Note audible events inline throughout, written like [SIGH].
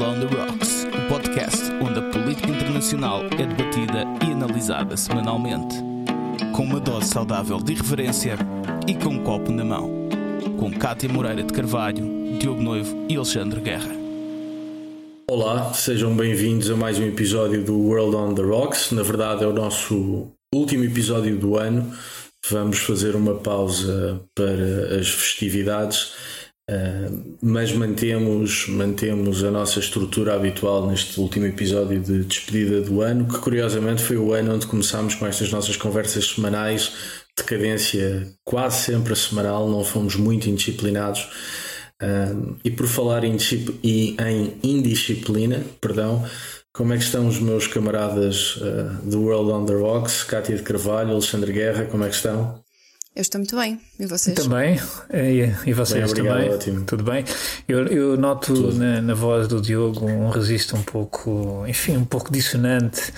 World on the Rocks, o podcast onde a política internacional é debatida e analisada semanalmente. Com uma dose saudável de irreverência e com um copo na mão. Com Cátia Moreira de Carvalho, Diogo Noivo e Alexandre Guerra. Olá, sejam bem-vindos a mais um episódio do World on the Rocks. Na verdade, é o nosso último episódio do ano. Vamos fazer uma pausa para as festividades Uh, mas mantemos, mantemos a nossa estrutura habitual neste último episódio de despedida do ano, que curiosamente foi o ano onde começámos com estas nossas conversas semanais, de cadência quase sempre semanal, não fomos muito indisciplinados. Uh, e por falar em, e em indisciplina, perdão, como é que estão os meus camaradas uh, do World on the Rocks, Cátia de Carvalho, Alexandre Guerra, como é que estão? Eu estou muito bem. E vocês? Também. E, e vocês bem, obrigado, também? Ótimo. Tudo bem? Eu, eu noto na, na, voz do Diogo um registro um pouco, enfim, um pouco dissonante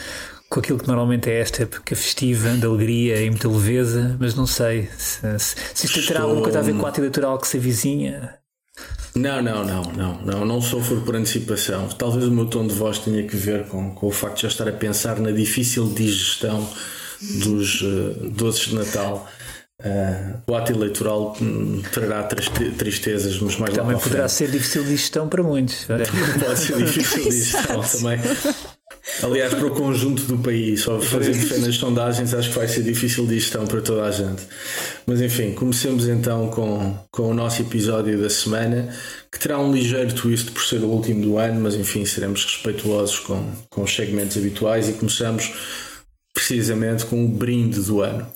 com aquilo que normalmente é esta época festiva, de alegria e muita leveza, mas não sei se, se, se isto Estou... terá alguma coisa a ver com a arte eleitoral que se avizinha. Não, não, não, não, não, não sofro por antecipação. Talvez o meu tom de voz tenha que ver com, com o facto de já estar a pensar na difícil digestão dos uh, doces de Natal Uh, o ato eleitoral hum, trará tristezas, mas mais Também poderá ser difícil de gestão para muitos. [LAUGHS] Pode ser difícil de gestão também. Aliás, para o conjunto do país, só fazer nas sondagens, acho que vai ser difícil de gestão para toda a gente. Mas enfim, comecemos então com, com o nosso episódio da semana, que terá um ligeiro twist por ser o último do ano, mas enfim, seremos respeituosos com, com os segmentos habituais e começamos precisamente com o brinde do ano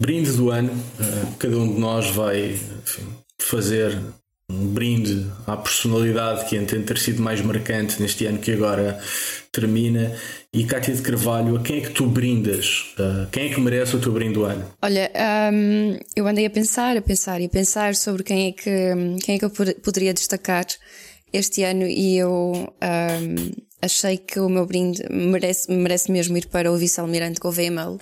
brinde do ano. Eh, cada um de nós vai enfim, fazer um brinde à personalidade que entende ter sido mais marcante neste ano que agora termina. E Cátia de Carvalho, a quem é que tu brindas? Uh, quem é que merece o teu brinde do ano? Olha, um, eu andei a pensar, a pensar e a pensar sobre quem é que, quem é que eu poderia destacar este ano e eu um, achei que o meu brinde merece, merece mesmo ir para o vice-almirante Gouveia Melo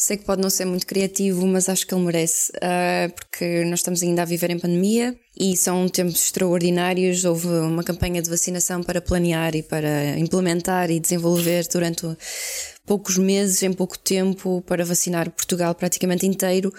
Sei que pode não ser muito criativo, mas acho que ele merece, uh, porque nós estamos ainda a viver em pandemia e são tempos extraordinários. Houve uma campanha de vacinação para planear e para implementar e desenvolver durante poucos meses, em pouco tempo, para vacinar Portugal praticamente inteiro.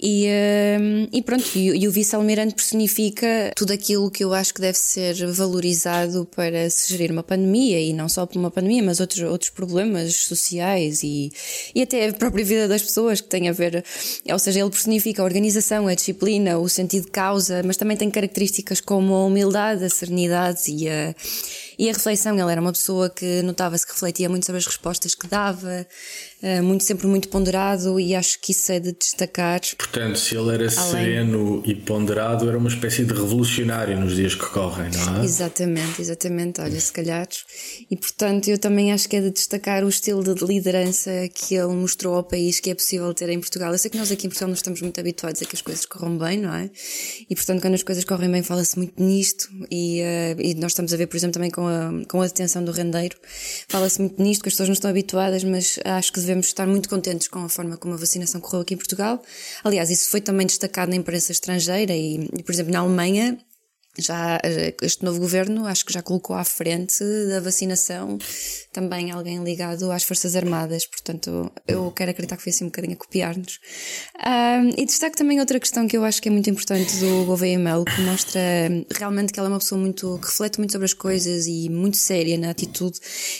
E, uh, e pronto, e, e o vice-almirante personifica tudo aquilo que eu acho que deve ser valorizado para se gerir uma pandemia, e não só por uma pandemia, mas outros, outros problemas sociais e, e até a própria vida das pessoas que tem a ver, ou seja, ele personifica a organização, a disciplina, o sentido de causa, mas também tem características como a humildade, a serenidade e a e a reflexão, ele era uma pessoa que notava-se que refletia muito sobre as respostas que dava, eh, muito sempre muito ponderado e acho que isso é de destacar. Portanto, se ele era Além... sereno e ponderado, era uma espécie de revolucionário nos dias que correm, não é? Exatamente, exatamente. Olha, se calhar. E portanto, eu também acho que é de destacar o estilo de liderança que ele mostrou ao país que é possível ter em Portugal. Eu sei que nós aqui em Portugal não estamos muito habituados a que as coisas corram bem, não é? E portanto, quando as coisas correm bem, fala-se muito nisto e, uh, e nós estamos a ver, por exemplo, também com a, com a detenção do rendeiro. Fala-se muito nisto, que as pessoas não estão habituadas, mas acho que devemos estar muito contentes com a forma como a vacinação correu aqui em Portugal. Aliás, isso foi também destacado na imprensa estrangeira e, e por exemplo, na Alemanha, já este novo governo acho que já colocou à frente da vacinação também alguém ligado às Forças Armadas, portanto eu quero acreditar que foi assim um bocadinho a copiar-nos. Um, e destaco também outra questão que eu acho que é muito importante do Gouveia que mostra realmente que ela é uma pessoa muito, que reflete muito sobre as coisas e muito séria na atitude,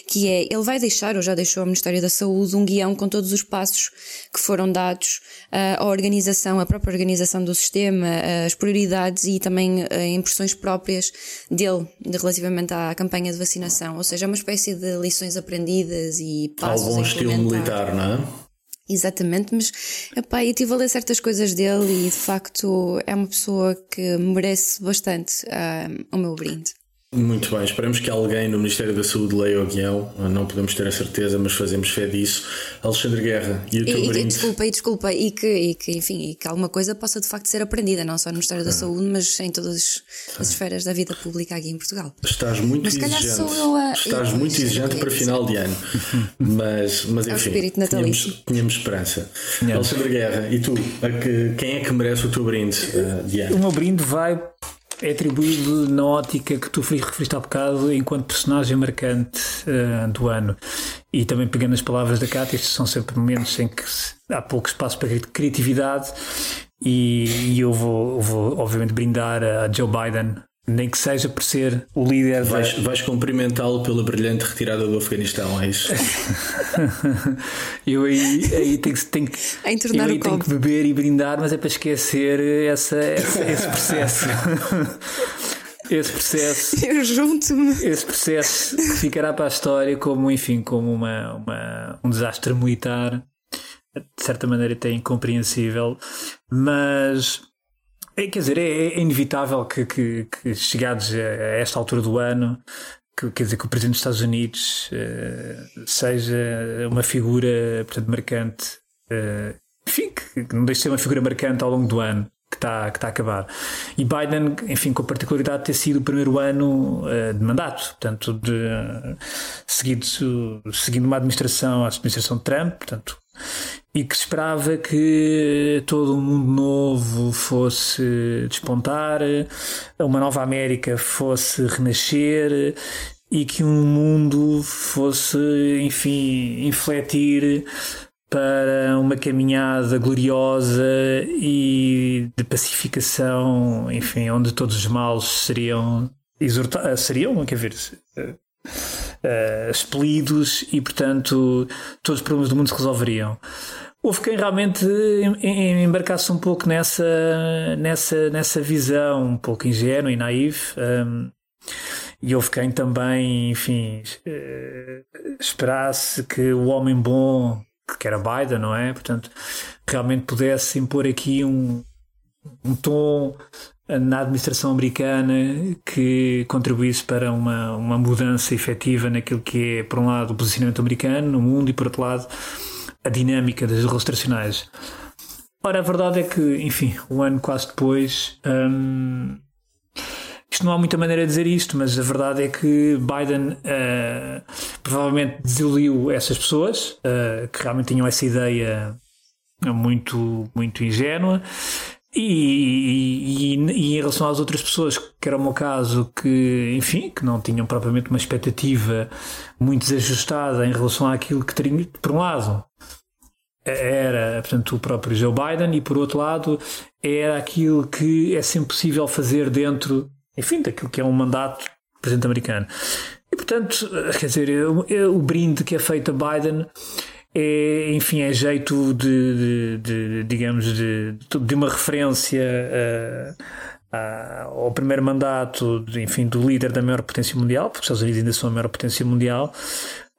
que é, ele vai deixar, ou já deixou ao Ministério da Saúde, um guião com todos os passos que foram dados uh, à organização, à própria organização do sistema, as prioridades e também uh, impressões próprias dele relativamente à campanha de vacinação, ou seja, é uma espécie de lições aprendidas e passos Algum estilo militar, não é? Exatamente, mas epá, eu tive a ler certas coisas dele e de facto é uma pessoa que merece bastante uh, o meu brinde. Muito bem, esperamos que alguém no Ministério da Saúde leia o guião, não podemos ter a certeza, mas fazemos fé disso. Alexandre Guerra, e o teu e, brinde? Desculpa, e desculpa, e que, e que, enfim, e que alguma coisa possa de facto ser aprendida, não só no Ministério da ah. Saúde, mas em todas as esferas da vida pública aqui em Portugal. Estás muito mas, exigente. A... Estás muito exigente para final de ano, mas, mas é enfim, tínhamos, tínhamos esperança. Alexandre Guerra, e tu, que, quem é que merece o teu brinde uh, de ano? O meu brinde vai é atribuído na ótica que tu referiste há bocado enquanto personagem marcante uh, do ano. E também pegando as palavras da Cátia, estes são sempre momentos em que há pouco espaço para criatividade e, e eu vou, vou, obviamente, brindar a Joe Biden nem que seja por ser o líder. Vais, da... vais cumprimentá-lo pela brilhante retirada do Afeganistão, é isso? [LAUGHS] eu aí, aí tenho, tenho, eu aí tenho que beber e brindar, mas é para esquecer essa, essa esse processo. [LAUGHS] esse processo. Eu junto-me. Esse processo ficará para a história como, enfim, como uma, uma, um desastre militar, de certa maneira até incompreensível, mas é, quer dizer, é, é inevitável que, que, que, chegados a esta altura do ano, que, quer dizer, que o Presidente dos Estados Unidos uh, seja uma figura, portanto, marcante, uh, enfim, que, não deixe de ser uma figura marcante ao longo do ano que está, que está a acabar. E Biden, enfim, com a particularidade de ter sido o primeiro ano uh, de mandato, portanto, de, seguido, seguindo uma administração, a administração de Trump, portanto, e que esperava que todo um mundo novo fosse despontar, uma nova América fosse renascer e que um mundo fosse, enfim, infletir para uma caminhada gloriosa e de pacificação, enfim, onde todos os males seriam exortados, seriam, quer ver, uh, expelidos e, portanto, todos os problemas do mundo se resolveriam. Houve quem realmente embarcasse um pouco nessa, nessa, nessa visão um pouco ingênua e naive. Um, ehm, e houve quem também, enfim, uh, esperasse que o homem bom, que era Biden, não é? Portanto, realmente pudesse impor aqui um, um tom na administração americana que contribuísse para uma, uma mudança efetiva naquilo que é, por um lado, o posicionamento americano no mundo e, por outro lado, a dinâmica das relações internacionais. Ora, a verdade é que, enfim, um ano quase depois. Hum, isto não há muita maneira de dizer isto, mas a verdade é que Biden uh, provavelmente desiludiu essas pessoas uh, que realmente tinham essa ideia muito, muito ingênua e, e, e, em relação às outras pessoas, que era o meu caso, que, enfim, que não tinham propriamente uma expectativa muito desajustada em relação àquilo que teriam, por um lado, era, portanto, o próprio Joe Biden, e por outro lado, era aquilo que é sempre possível fazer dentro, enfim, daquilo que é um mandato do presidente americano. E, portanto, quer dizer, o, o brinde que é feito a Biden é, enfim, é jeito de, de, de digamos, de, de uma referência uh, ao primeiro mandato, enfim, do líder da maior potência mundial, porque os Estados Unidos ainda são a maior potência mundial,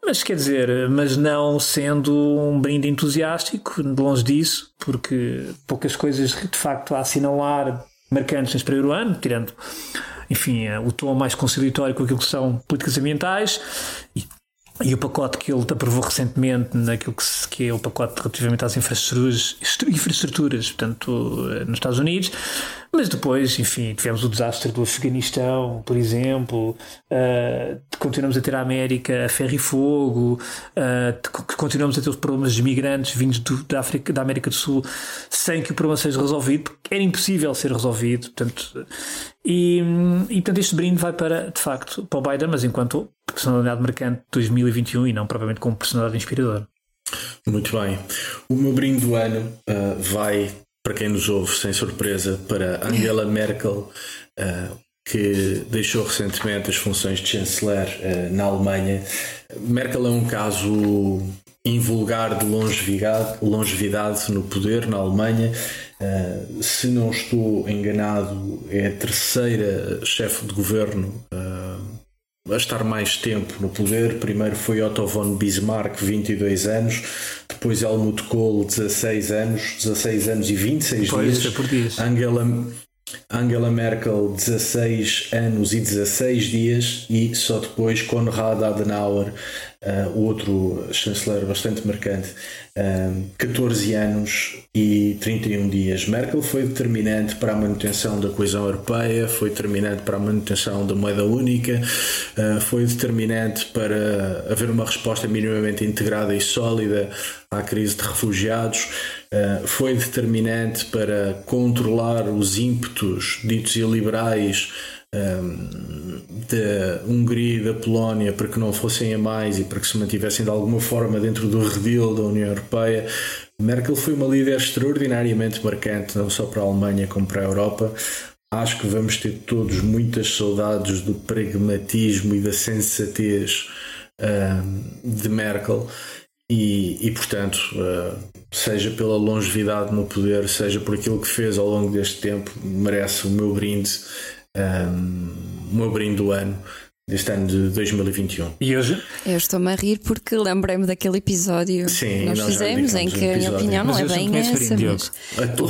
mas quer dizer, mas não sendo um brinde entusiástico, longe disso, porque poucas coisas de facto a assinalar marcantes neste primeiro ano, tirando enfim, o tom mais conciliatório com aquilo que são políticas ambientais e e o pacote que ele aprovou recentemente, naquilo que, se, que é o pacote relativamente às infraestruturas, infraestruturas, portanto, eh, nos Estados Unidos, mas depois, enfim, tivemos o desastre do Afeganistão, por exemplo, uh, continuamos a ter a América a ferro e fogo, uh, continuamos a ter os problemas dos migrantes vindos do, da, África, da América do Sul sem que o problema seja resolvido, porque era impossível ser resolvido, portanto, e, e portanto este brinde vai para, de facto, para o Biden, mas enquanto personalidade marcante de 2021 e não propriamente como personalidade inspiradora. Muito bem. O meu brinde do ano uh, vai para quem nos ouve, sem surpresa, para Angela Merkel, uh, que deixou recentemente as funções de chanceler uh, na Alemanha. Merkel é um caso invulgar de longevidade, longevidade no poder na Alemanha. Uh, se não estou enganado, é a terceira chefe de governo a estar mais tempo no poder. Primeiro foi Otto von Bismarck, 22 anos, depois Helmut Kohl, 16 anos, 16 anos e 26 pois, dias. É dias. Angela, Angela Merkel, 16 anos e 16 dias, e só depois Konrad Adenauer, uh, outro chanceler bastante marcante, uh, 14 anos e 31 dias. Merkel foi determinante para a manutenção da coesão europeia, foi determinante para a manutenção da moeda única, uh, foi determinante para haver uma resposta minimamente integrada e sólida à crise de refugiados. foi determinante para controlar os ímpetos ditos iliberais um, da Hungria e da Polónia para que não fossem a mais e para que se mantivessem de alguma forma dentro do redil da União Europeia. Merkel foi uma líder extraordinariamente marcante, não só para a Alemanha como para a Europa. Acho que vamos ter todos muitas saudades do pragmatismo e da sensatez um, de Merkel. E, e, portanto, uh, seja pela longevidade no poder, seja por aquilo que fez ao longo deste tempo, merece o meu brinde um, o meu brinde do ano deste ano de 2021. E hoje? Eu estou-me a rir porque lembrei-me daquele episódio Sim, que nós, nós fizemos em que a minha opinião não é bem essa. Mas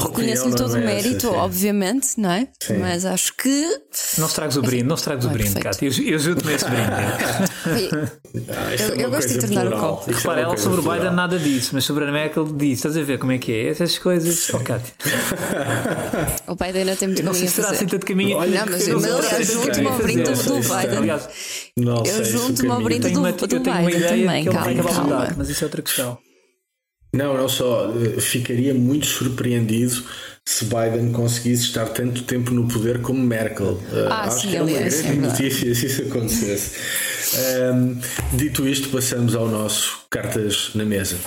reconheço-lhe todo o mérito, é obviamente, não é? Sim. Mas acho que. Não estragues o brinde, não estragues o brinde, Cátia. Eu, eu junto-me esse brinde. [LAUGHS] ah, eu, é eu gosto de tornar o copo. É Repara, ela sobre o Biden nada disse, mas sobre a Merkel disse. Estás a ver como é que é? Essas coisas. Oh, Cátia. o Biden ainda tem muito Não sei se será assim tanto caminho. Olha, não, mas, aliás, o último brinde do Biden. Aliás, não eu junto-me ao brinde do, do Biden também, calma, calma. Mas isso é outra questão. Não, não só. Eh, ficaria muito surpreendido se Biden conseguisse estar tanto tempo no poder como Merkel. Eh, ah, Acho sim, que é uma grande é notícia [LAUGHS] se isso acontecesse. um, dito isto, passamos ao nosso Cartas na Mesa.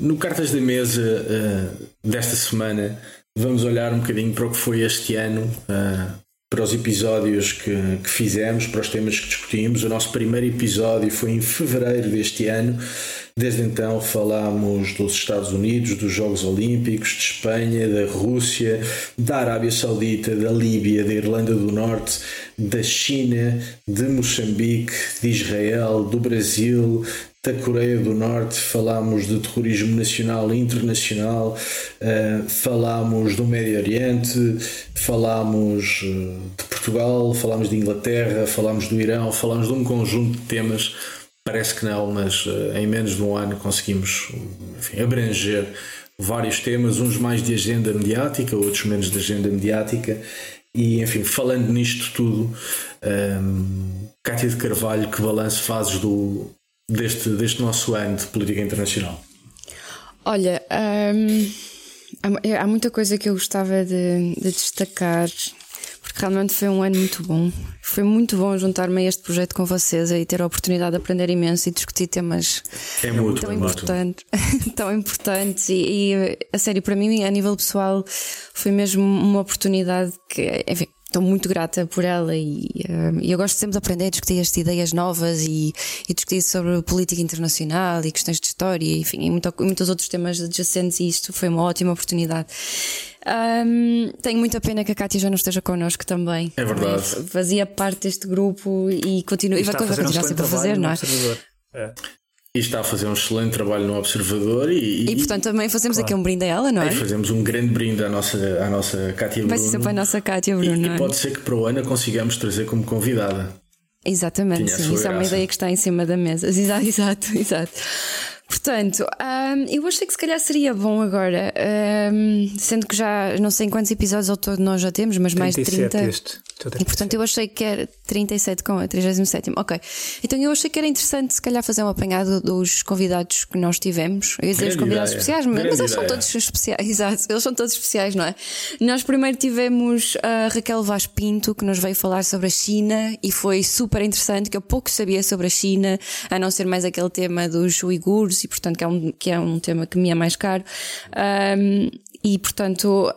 No Cartas da Mesa uh, desta semana, vamos olhar um bocadinho para o que foi este ano, uh, para os episódios que, que, fizemos, para os temas que discutimos. O nosso primeiro episódio foi em fevereiro deste ano. Desde então falámos dos Estados Unidos, dos Jogos Olímpicos, de Espanha, da Rússia, da Arábia Saudita, da Líbia, da Irlanda do Norte, da China, de Moçambique, de Israel, do Brasil, da Coreia do Norte, falámos de terrorismo nacional e internacional, uh, falámos do Médio Oriente, falámos eh, de Portugal, falámos de Inglaterra, falámos do Irão, falámos de um conjunto de temas. Parece que não, mas uh, em menos de um ano conseguimos enfim, abranger vários temas, uns mais de agenda mediática, outros menos de agenda mediática. E enfim, falando nisto tudo, um, Cátia de Carvalho, que balanço fazes do, deste, deste nosso ano de política internacional? Olha, hum, há, há, muita coisa que eu gostava de, de, destacar, porque realmente foi um ano muito bom. Foi muito bom juntar-me a este projeto com vocês e ter a oportunidade de aprender imenso e discutir temas é muito, tão, é importantes, [LAUGHS] tão importantes. E, e, a sério, para mim, a nível pessoal, foi mesmo uma oportunidade que, enfim, estou muito grata por ela e, uh, eu gosto sempre de aprender a discutir estas ideias novas e, e, discutir sobre política internacional e questões de história, enfim, e muito, muitos outros temas adjacentes e isto foi uma ótima oportunidade. Um, tenho muita pena que a Kátia já não esteja connosco também. É verdade. Fazia parte deste grupo e continua, e vai continuar sempre a fazer, não é? é? E está a fazer um excelente trabalho no Observador e, e, portanto também fazemos claro. aqui um brinde a ela, não é? E fazemos um grande brinde à nossa, à nossa Cátia Bruno. Vai ser sempre a nossa Cátia Bruno. E, e é? pode ser que para o ano consigamos trazer como convidada. Exatamente, sim, isso é uma ideia que está em cima da mesa. [LAUGHS] Exato, exato, exato. Portanto, um, eu achei que se calhar seria bom agora, um, sendo que já não sei em quantos episódios ao todo nós já temos, mas mais de 30. Este. E portanto eu achei que era 37 com a 37. Ok. Então eu achei que era interessante se calhar fazer um apanhado dos convidados que nós tivemos. Eu ia dizer os convidados ideia. especiais, mas, mas eles são todos especiais. [LAUGHS] Exato, eles são todos especiais, não é? Nós primeiro tivemos a Raquel Vaz Pinto, que nos veio falar sobre a China e foi super interessante, que eu pouco sabia sobre a China, a não ser mais aquele tema dos uigures e portanto que é um, que é um tema que me é mais caro. Um, e portanto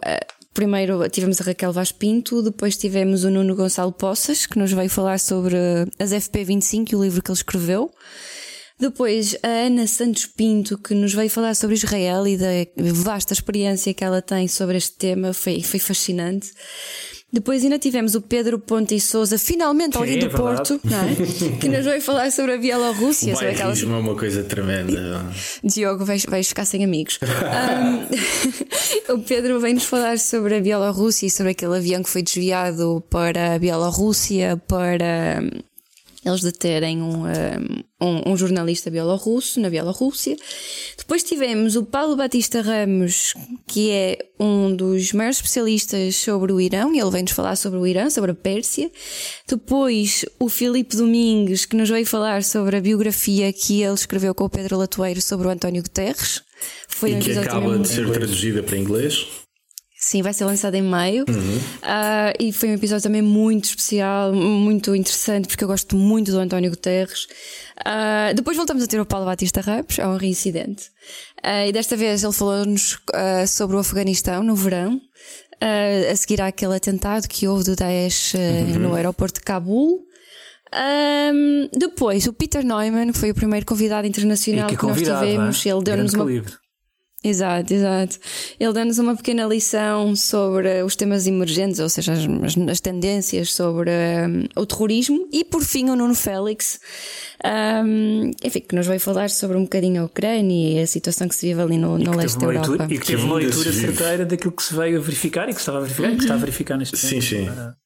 Primeiro tivemos a Raquel Vaz Pinto, depois tivemos o Nuno Gonçalo Poças, que nos veio falar sobre as FP25 e o livro que ele escreveu. Depois a Ana Santos Pinto, que nos veio falar sobre Israel e da vasta experiência que ela tem sobre este tema, foi, foi fascinante. Depois ainda tivemos o Pedro Ponte e Souza, finalmente alguém do é Porto, [LAUGHS] é? que nos veio falar sobre a Bielorrússia. O bairrismo aquelas... é uma coisa tremenda. [LAUGHS] Diogo, vais, vais ficar sem amigos. um, [LAUGHS] o Pedro vem-nos falar sobre a Bielorrússia e sobre aquele avião que foi desviado para a Bielorrússia para eles deterem um, um, um, jornalista bielorrusso na Bielorrússia. Depois tivemos o Paulo Batista Ramos, que é um dos maiores especialistas sobre o Irão, e ele vem-nos falar sobre o Irão, sobre a Pérsia. Depois o Filipe Domingues, que nos veio falar sobre a biografia que ele escreveu com o Pedro Latoeiro sobre o António Guterres. Foi e que acaba de ser traduzida para inglês. Sim, vai ser lançado em maio. Uhum. Uh, e foi um episódio também muito especial, muito interessante, porque eu gosto muito do António Guterres. Uh, depois voltamos a ter o Paulo Batista Ramos, é um reincidente. Uh, e desta vez ele falou-nos sobre o Afeganistão no verão, a seguir àquele atentado que houve do Daesh uhum. no aeroporto de Cabul. Um, depois, o Peter Neumann, que foi o primeiro convidado internacional que, que nós tivemos, é? ele deu-nos uma. Calibre. Exato, exato. Ele dá-nos uma pequena lição sobre os temas emergentes, ou seja, as, as tendências sobre um, o terrorismo. E por fim, o Nuno Félix, um, enfim, que nos vai falar sobre um bocadinho a Ucrânia e a situação que se vive ali no, no leste da Europa. Leitura, e que teve uma leitura certeira daquilo que se veio a verificar e que estava a verificar uhum. e que está a verificar neste momento. Sim, sim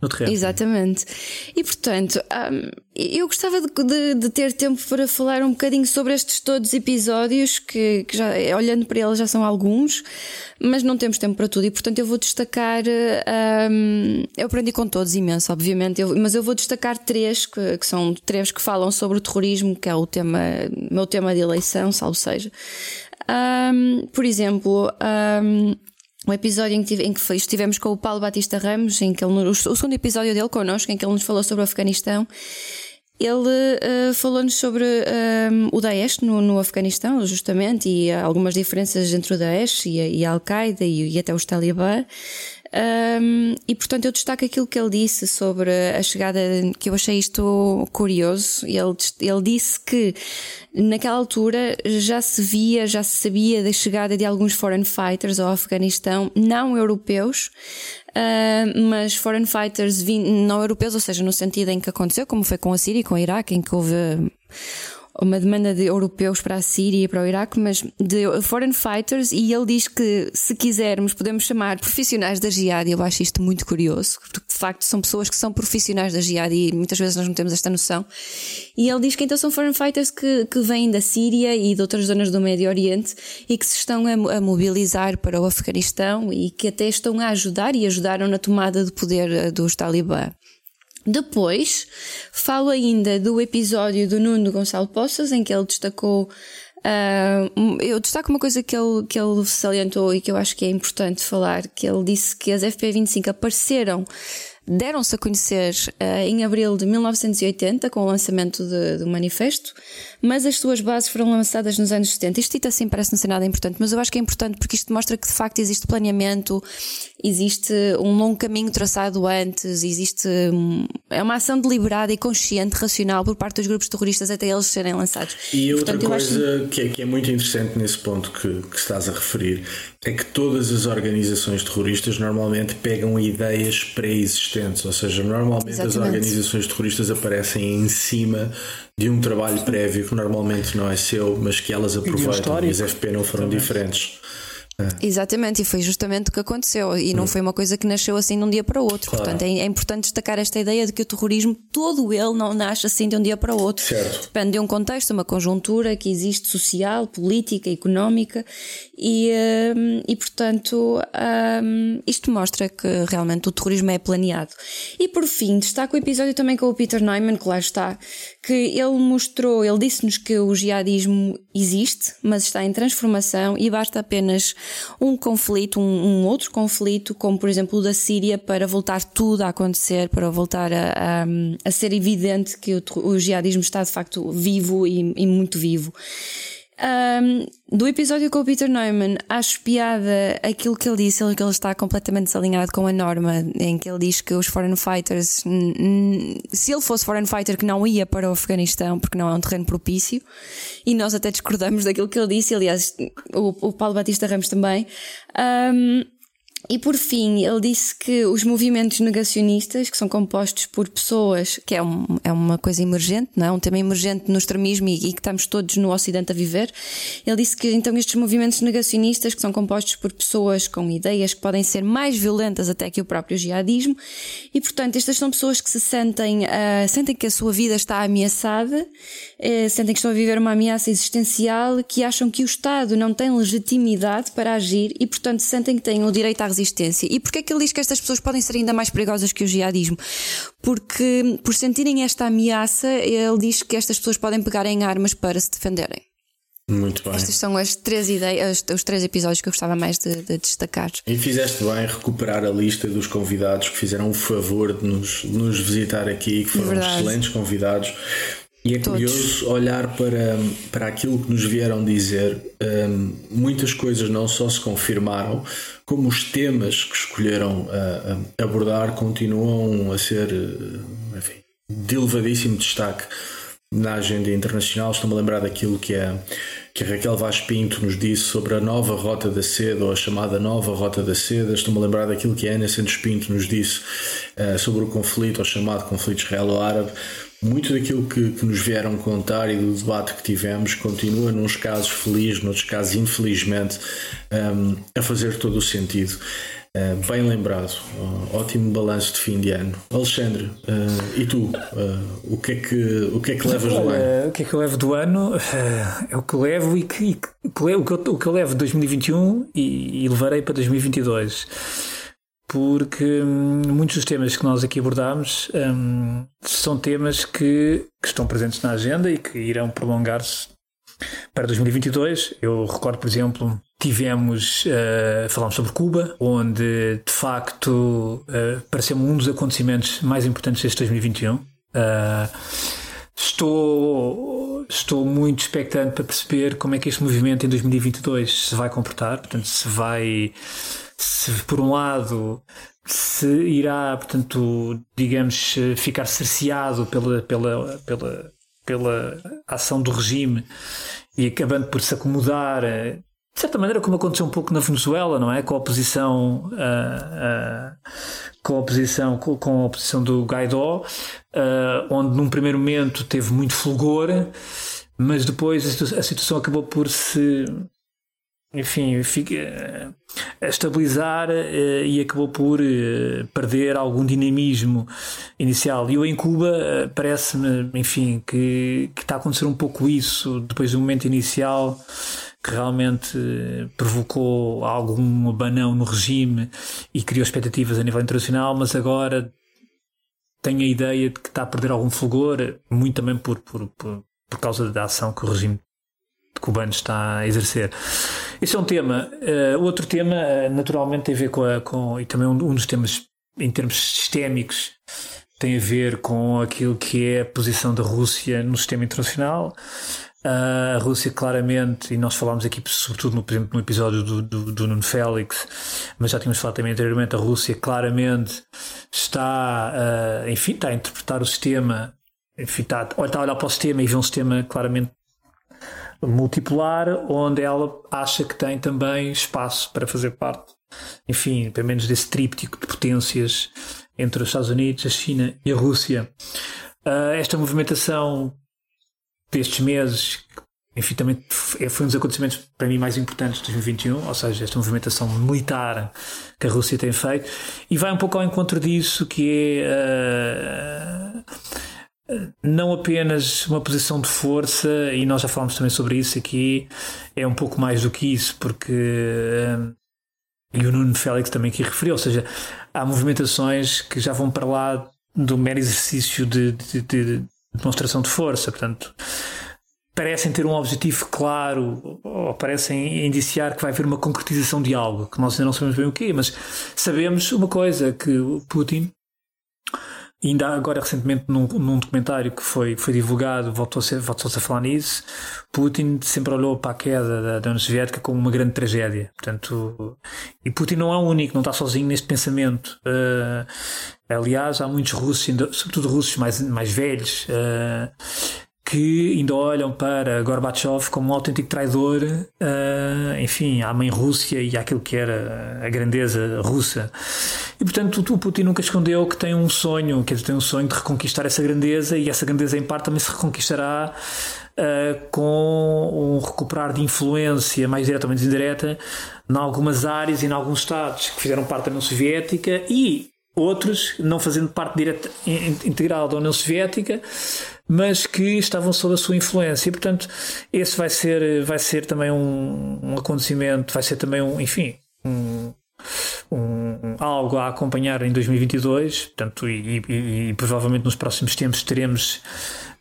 no terreno. Exatamente. E portanto, um, eu gostava de, de, de, ter tempo para falar um bocadinho sobre estes todos episódios, que, que, já, olhando para eles já são alguns, mas não temos tempo para tudo. E portanto, eu vou destacar. Um, eu aprendi com todos imenso, obviamente, eu, mas eu vou destacar três, que, que, são três que falam sobre o terrorismo, que é o tema, meu tema de eleição, salvo seja. Um, por exemplo, um episódio em que, em que foi, estivemos com o Paulo Batista Ramos, em que ele, o, segundo episódio dele connosco, em que ele nos falou sobre o Afeganistão. Ele uh, falou-nos sobre um, o Daesh no, no, Afeganistão, justamente, e algumas diferenças entre o Daesh e a, a Al-Qaeda e, e, até os Talibã. Um, e portanto eu destaco aquilo que ele disse sobre a chegada, que eu achei isto curioso. Ele, ele disse que naquela altura já se via, já se sabia da chegada de alguns foreign fighters ao Afeganistão, não europeus, Uh, mas foreign fighters não europeus, ou seja, no sentido em que aconteceu, como foi com a Síria e com o Iraque, em que houve uma demanda de europeus para a Síria e para o Iraque, mas de foreign fighters, e ele diz que se quisermos podemos chamar profissionais da jihad, e eu acho isto muito curioso, porque de facto são pessoas que são profissionais da jihad e muitas vezes nós não temos esta noção. E ele diz que então são foreign fighters que, que vêm da Síria e de outras zonas do Médio Oriente e que se estão a, a mobilizar para o Afeganistão e que até estão a ajudar e ajudaram na tomada de poder eh, dos talibã. Depois, falo ainda do episódio do Nuno Gonçalo Poças, em que ele destacou. Uh, eu destaco uma coisa que ele, que ele salientou e que eu acho que é importante falar: que ele disse que as FP25 apareceram deram-se a conhecer uh, em abril de 1980 com o lançamento do manifesto, mas as suas bases foram lançadas nos anos 70. Isto dito assim parece não ser nada importante, mas eu acho que é importante porque isto mostra que de facto existe planeamento, existe um longo caminho traçado antes, existe um, é uma ação deliberada e consciente, racional por parte dos grupos terroristas até eles serem lançados. E outra coisa acho... que, é, que é muito interessante nesse ponto que, que estás a referir é que todas as organizações terroristas normalmente pegam ideias pré-existentes, ou seja, normalmente Exatamente. as organizações terroristas aparecem em cima de um trabalho prévio que normalmente não é seu, mas que elas aproveitam e, e as FP não foram Também. diferentes. É. Exatamente, e foi justamente o que aconteceu. E não hum. foi uma coisa que nasceu assim de um dia para o outro. Claro. Portanto, é, é, importante destacar esta ideia de que o terrorismo, todo ele, não nasce assim de um dia para o outro. Certo. Depende de um contexto, uma conjuntura que existe social, política, económica, e, um, e portanto, um, isto mostra que realmente o terrorismo é planeado. E por fim, destaco o episódio também com o Peter Neumann, que lá está, que ele mostrou, ele disse-nos que o jihadismo existe, mas está em transformação e basta apenas um conflito, um, um, outro conflito, como por exemplo o da Síria, para voltar tudo a acontecer, para voltar a, a, a ser evidente que o, o jihadismo está de facto vivo e, e muito vivo. Um, do episódio com o Peter Neumann, acho piada aquilo que ele disse, que ele está completamente desalinhado com a norma, em que ele diz que os foreign fighters, se ele fosse foreign fighter, que não ia para o Afeganistão, porque não é um terreno propício, e nós até discordamos daquilo que ele disse, aliás, o, o Paulo Batista Ramos também. Um, e por fim, ele disse que os movimentos negacionistas, que são compostos por pessoas, que é, um, é uma coisa emergente, não é? um tema emergente no extremismo e, e, que estamos todos no Ocidente a viver, ele disse que então estes movimentos negacionistas, que são compostos por pessoas com ideias que podem ser mais violentas até que o próprio jihadismo, e portanto estas são pessoas que se sentem, uh, sentem que a sua vida está ameaçada, uh, sentem que estão a viver uma ameaça existencial, que acham que o Estado não tem legitimidade para agir e portanto sentem que têm o direito à resistência. E porquê é que ele diz que estas pessoas podem ser ainda mais perigosas que o jihadismo? Porque, por sentirem esta ameaça, ele diz que estas pessoas podem pegar em armas para se defenderem. Muito bem. Estas são as três ideias, os três episódios que eu gostava mais de, de, destacar. E fizeste bem recuperar a lista dos convidados que fizeram o favor de nos, de nos visitar aqui, que foram Verdade. excelentes convidados. E é Todos. curioso olhar para, para aquilo que nos vieram dizer. Um, muitas coisas não só se confirmaram, como os temas que escolheram uh, abordar continuam a ser enfim, de elevadíssimo destaque na agenda internacional. Estou-me a lembrar daquilo que a, que a Raquel Vaz Pinto nos disse sobre a nova Rota da Seda, ou a chamada Nova Rota da Seda. Estou-me a lembrar daquilo que a Ana Santos Pinto nos disse uh, sobre o conflito, ou chamado conflito israelo-árabe muito daquilo que, que, nos vieram contar e do debate que tivemos continua, nos casos felizes, noutros casos infelizmente, um, a fazer todo o sentido. Uh, bem lembrado, uh, ótimo balanço de fim de ano. Alexandre, uh, e tu? o, que é que, o que é que levas do ano? O que é que eu levo do ano? é o que levo e que, e que, o, que eu, o que eu levo de 2021 e, e levarei para 2022 porque hum, muitos dos temas que nós aqui abordámos hum, são temas que, que, estão presentes na agenda e que irão prolongar-se para 2022. Eu recordo, por exemplo, tivemos, uh, falámos sobre Cuba, onde de facto uh, pareceu um dos acontecimentos mais importantes deste 2021. Uh, estou, estou muito expectante para perceber como é que este movimento em 2022 se vai comportar, portanto, se vai se por um lado se irá, portanto, digamos, ficar cerceado pela, pela, pela, pela ação do regime e acabando por se acomodar, de certa maneira, como aconteceu um pouco na Venezuela, não é? Com a oposição, uh, uh, com a oposição, com, com, a oposição do Guaidó, uh, onde num primeiro momento teve muito fulgor, mas depois a situação acabou por se enfim, fica a estabilizar uh, e acabou por uh, perder algum dinamismo inicial. E eu em Cuba parece-me, enfim, que, que está a acontecer um pouco isso depois do momento inicial que realmente provocou algum abanão no regime e criou expectativas a nível internacional, mas agora tenho a ideia de que está a perder algum fulgor, muito também por, por, por, por causa da ação que o regime cubano está a exercer. Esse é um tema. Uh, outro tema, uh, naturalmente, tem a ver com, a, com e também um, um, dos temas em termos sistémicos, tem a ver com aquilo que é a posição da Rússia no sistema internacional. Uh, a Rússia, claramente, e nós falámos aqui, sobretudo, no, por exemplo, no episódio do, do, do Nuno Félix, mas já tínhamos falado também anteriormente, a Rússia claramente está, enfim, está a interpretar o sistema, enfim, está, está a olhar para o sistema e vê um sistema claramente multipolar, onde ela acha que tem também espaço para fazer parte, enfim, pelo menos desse tríptico de potências entre os Estados Unidos, a China e a Rússia. Uh, esta movimentação destes meses, enfim, também foi um dos acontecimentos para mim mais importantes de 2021, ou seja, esta movimentação militar que a Rússia tem feito, e vai um pouco ao encontro disso que é. Uh, não apenas uma posição de força, e nós já falámos também sobre isso aqui, é um pouco mais do que isso, porque. Um, e o Nuno Félix também aqui referiu, ou seja, há movimentações que já vão para lá do mero exercício de, de, de demonstração de força, portanto, parecem ter um objetivo claro, ou parecem indiciar que vai haver uma concretização de algo, que nós ainda não sabemos bem o quê, mas sabemos uma coisa, que Putin ainda agora recentemente num, num documentário que foi, foi divulgado, voltou-se voltou a falar nisso, Putin sempre olhou para a queda da, da União Soviética como uma grande tragédia. Portanto, e Putin não é o único, não está sozinho neste pensamento. Uh, aliás, há muitos russos, sobretudo russos mais, mais velhos, uh, que ainda olham para Gorbachev como um autêntico traidor, uh, enfim, à mãe Rússia e àquilo que era a grandeza russa. E portanto o Putin nunca escondeu que tem um sonho, dizer, tem um sonho de reconquistar essa grandeza e essa grandeza em parte também se reconquistará uh, com um recuperar de influência mais direta ou menos indireta em algumas áreas e em alguns estados que fizeram parte da União Soviética e outros não fazendo parte direta, integral da União Soviética, mas que estavam sob a sua influência. E, portanto, esse vai ser, vai ser também um, um acontecimento, vai ser também um, enfim, um, um, algo a acompanhar em 2022, portanto, e, e, e, provavelmente nos próximos tempos teremos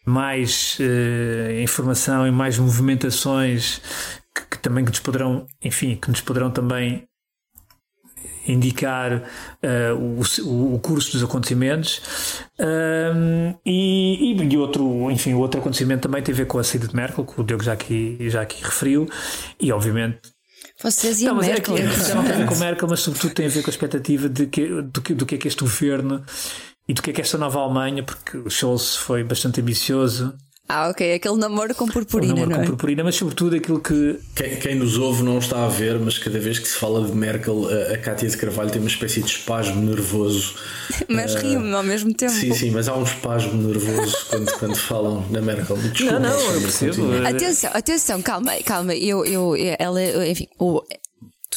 mais uh, informação e mais movimentações que, que, também que nos poderão, enfim, que nos poderão também indicar uh, o, o, curso dos acontecimentos. Uh, e, e, outro, enfim, outro acontecimento também tem a ver com a saída de Merkel, que o Diogo já aqui, já aqui referiu, e obviamente vocês e a Merkel. É, é, não tem a ver com [LAUGHS] Merkel, mas sobretudo tem a ver com a expectativa de que, do, que, do que é que este governo e do que é que esta nova Alemanha, porque o Scholz foi bastante ambicioso ah, ok, aquele namoro com purpurina. namoro não com é? purpurina, mas sobretudo aquilo que. Quem, quem, nos ouve não está a ver, mas cada vez que se fala de Merkel, a, a Cátia de Carvalho tem uma espécie de espasmo nervoso. [LAUGHS] mas uh, rio-me ao mesmo tempo. Sim, sim, mas há um espasmo nervoso [LAUGHS] quando, quando falam na Merkel. Desculpa, não, não, eu percebo. Atenção, atenção, calma, calma. Eu, eu, ela, enfim, o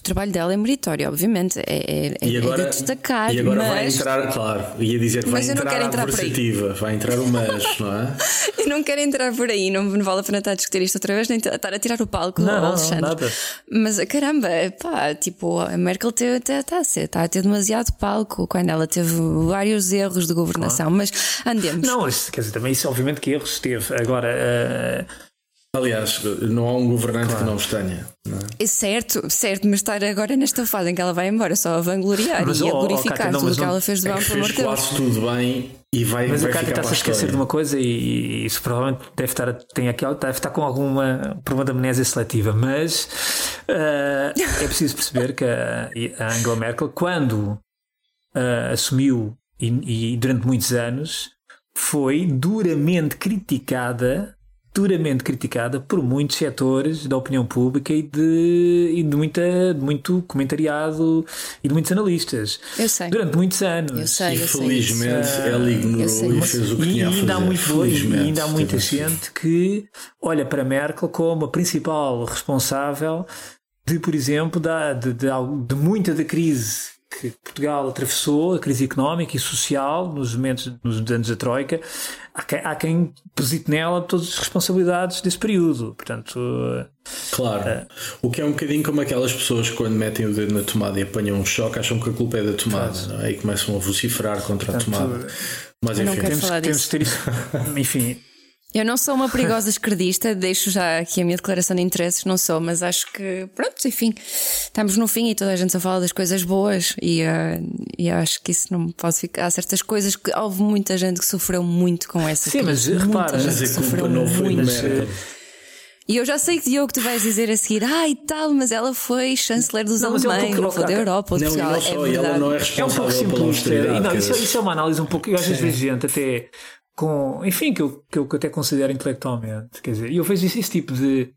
trabalho dela é meritório, obviamente, é, é, e agora, é de destacar. E agora mas... vai entrar, claro, ia dizer que vai mas entrar, entrar a versativa, vai entrar o mas, não é? [LAUGHS] eu não quero entrar por aí, não, não vale a pena estar a discutir isto outra vez, nem estar a tirar o palco não, ao Alexandre. Não, nada. Mas caramba, pá, tipo, a Merkel está tá, tá a ter demasiado palco quando ela teve vários erros de governação, claro. mas andemos. Não, quer dizer, também isso, obviamente, que erros teve. Agora. Uh Aliás, não há um governante claro. que não os tenha. Não é? Certo, certo, mas estar agora nesta fase em que ela vai embora só a vangloriar mas, e a glorificar oh, tudo o que ela fez de bom, é pelo amor de Deus. quase tudo bem e vai Mas vai a Cátia está-se a esquecer de uma coisa e, e, isso provavelmente deve estar, tem aqui, deve estar com alguma problema de amnésia seletiva, mas uh, é preciso perceber que a, a Angela Merkel, quando uh, assumiu e, e durante muitos anos, foi duramente criticada duramente criticada por muitos setores da opinião pública e de, e de, muita, de muito comentariado e de muitos analistas. Eu sei. Durante muitos anos. Eu sei, e felizmente ela ignorou e fez o que e tinha ainda a fazer. Há muito, e ainda há muita gente que olha para Merkel como a principal responsável de, por exemplo, da, de, de, de muita da crise que Portugal atravessou, a crise económica e social, nos momentos, nos anos da Troika, há quem, há quem posite nela todas as responsabilidades desse período. Portanto, claro. É, o que é um bocadinho como aquelas pessoas que, quando metem o dedo na tomada e apanham um choque, acham que a culpa é da tomada não é? e começam a vociferar contra Portanto, a tomada. Mas enfim, temos, temos de ter isso. [LAUGHS] enfim, eu não sou uma perigosa esquerdista, deixo já aqui a minha declaração de interesses, não sou, mas acho que, pronto, enfim, estamos no fim e toda a gente só fala das coisas boas e, uh, e acho que isso não pode ficar. Há certas coisas que houve muita gente que sofreu muito com essa Sim, mas repara, mas a culpa não foi muito. E eu já sei que Diogo, tu vais dizer a seguir, ah, e tal, mas ela foi chanceler dos não, alemães, não foi da Europa, ou de Portugal. Não, só, é ela não é responsável é um pouco pela Não, isso, isso, é uma análise um pouco, eu às vezes vejo gente até com, enfim, que eu, que eu até considero intelectualmente. Quer dizer, eu vejo esse, esse tipo de,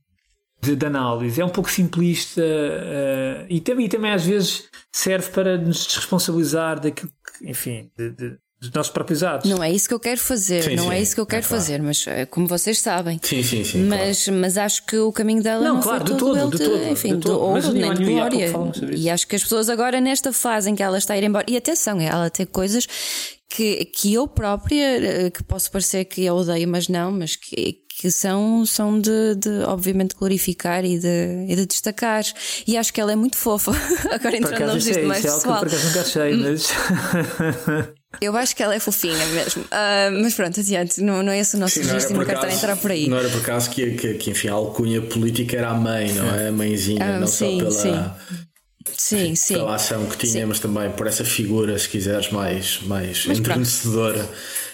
de, de, análise. É um pouco simplista uh, e, também, e também às vezes serve para nos desresponsabilizar daquilo que, enfim, de, de, dos nossos próprios atos. Não é isso que eu quero fazer, sim, não sim, é isso que eu quero é, fazer, mas eh, como vocês sabem. Sim, sim, sim. Mas, claro. mas acho que o caminho dela não, não claro, foi de todo, todo, de todo, enfim, de todo. ouro, nem de glória. E acho que as pessoas agora, nesta fase em que ela está a ir embora, e atenção, ela tem coisas que, que eu própria, eh, que posso parecer que eu odeio, mas não, mas que, que são, são de, de, obviamente, glorificar e de, e de destacar. E acho que ela é muito fofa. [LAUGHS] Agora entrando no registro é, mais pessoal. É que nunca achei, mas. [LAUGHS] Eu acho que ela é fofinha mesmo. Uh, mas pronto, adiante, não, não é esse o nosso registro e não quero estar a entrar por aí. Não era por acaso que, que, que, enfim, a alcunha política era a mãe, não é? A mãezinha, ah, não sim, só pela. Sim sim, sim. pela ação que tinha, sim. mas também por essa figura, se quiseres, mais, mais entrenecedora.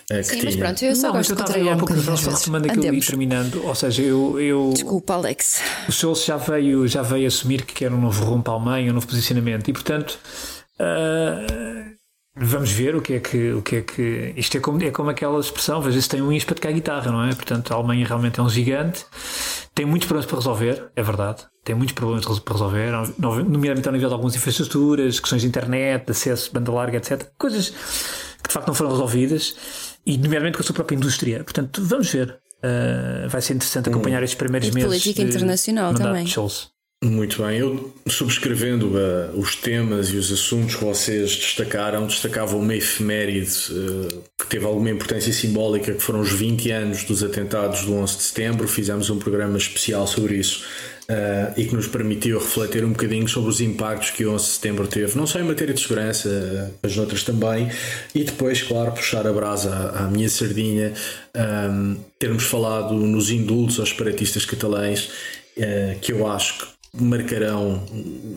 Eh, que sim, tinha. mas pronto, eu só não, gosto de contrariar um bocadinho. Retomando aquilo e terminando, ou seja, eu, eu. Desculpa, Alex. O Scholz já veio, já veio assumir que quer um novo rumo para a Alemanha, um novo posicionamento, e portanto. Uh, Vamos ver o que é que. O que, é que isto é como, é como aquela expressão, às vezes tem um ispa de cá guitarra, não é? Portanto, a Alemanha realmente é um gigante, tem muitos problemas para resolver, é verdade. Tem muitos problemas para resolver, nomeadamente ao nível de algumas infraestruturas, questões de internet, de acesso, banda larga, etc. Coisas que de facto não foram resolvidas, e nomeadamente com a sua própria indústria. Portanto, vamos ver. Uh, vai ser interessante acompanhar estes primeiros e meses. Política internacional também. Scholz. Muito bem, eu subscrevendo uh, os temas e os assuntos que vocês destacaram, destacava uma efeméride uh, que teve alguma importância simbólica, que foram os 20 anos dos atentados do 11 de setembro. Fizemos um programa especial sobre isso uh, e que nos permitiu refletir um bocadinho sobre os impactos que o 11 de setembro teve, não só em matéria de segurança, mas noutras também. E depois, claro, puxar a brasa à, à minha sardinha, um, termos falado nos indultos aos separatistas catalães, que eu acho que marcarão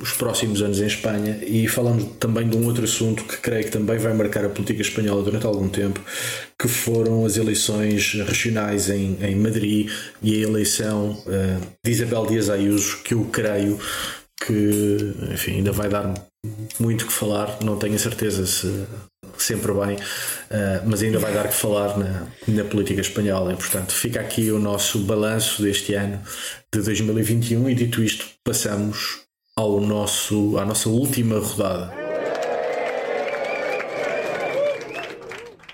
os próximos anos em Espanha. E falamos também de um outro assunto que creio que também vai marcar a política espanhola durante algum tempo, que foram as eleições regionais em, em Madrid e a eleição uh, de Isabel Dias Ayuso, que eu creio que enfim, ainda vai dar muito que falar, não tenho a certeza se sempre bem, uh, mas ainda vai dar que falar na, na política espanhola. E, portanto, fica aqui o nosso balanço deste ano de 2021 e dito isto, passamos ao nosso, à nossa última rodada.